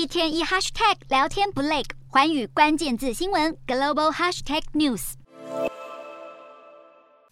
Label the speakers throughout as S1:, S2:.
S1: 一天一 hashtag 聊天不累，环宇关键字新闻 global hashtag news。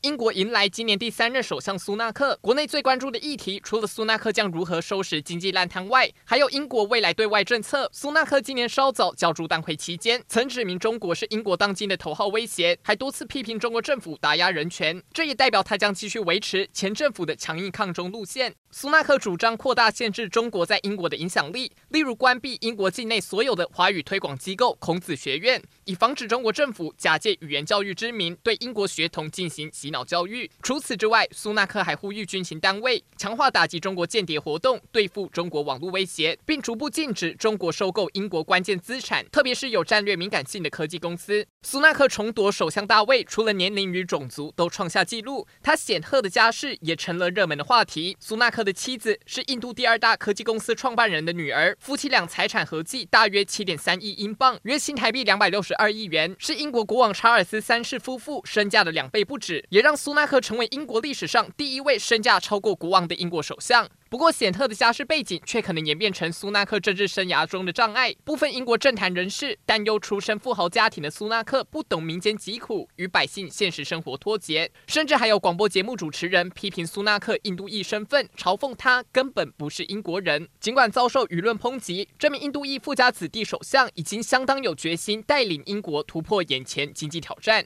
S2: 英国迎来今年第三任首相苏纳克，国内最关注的议题，除了苏纳克将如何收拾经济烂摊外，还有英国未来对外政策。苏纳克今年稍早角逐党魁期间，曾指明中国是英国当今的头号威胁，还多次批评中国政府打压人权。这也代表他将继续维持前政府的强硬抗中路线。苏纳克主张扩大限制中国在英国的影响力，例如关闭英国境内所有的华语推广机构孔子学院，以防止中国政府假借语言教育之名对英国学童进行洗脑教育。除此之外，苏纳克还呼吁军情单位强化打击中国间谍活动，对付中国网络威胁，并逐步禁止中国收购英国关键资产，特别是有战略敏感性的科技公司。苏纳克重夺首相大位，除了年龄与种族都创下纪录，他显赫的家世也成了热门的话题。苏纳克他的妻子是印度第二大科技公司创办人的女儿，夫妻俩财产合计大约七点三亿英镑，约新台币两百六十二亿元，是英国国王查尔斯三世夫妇身价的两倍不止，也让苏纳克成为英国历史上第一位身价超过国王的英国首相。不过，显赫的家世背景却可能演变成苏纳克政治生涯中的障碍。部分英国政坛人士担忧，出身富豪家庭的苏纳克不懂民间疾苦，与百姓现实生活脱节。甚至还有广播节目主持人批评苏纳克印度裔身份，嘲讽他根本不是英国人。尽管遭受舆论抨击，这名印度裔富家子弟首相已经相当有决心，带领英国突破眼前经济挑战。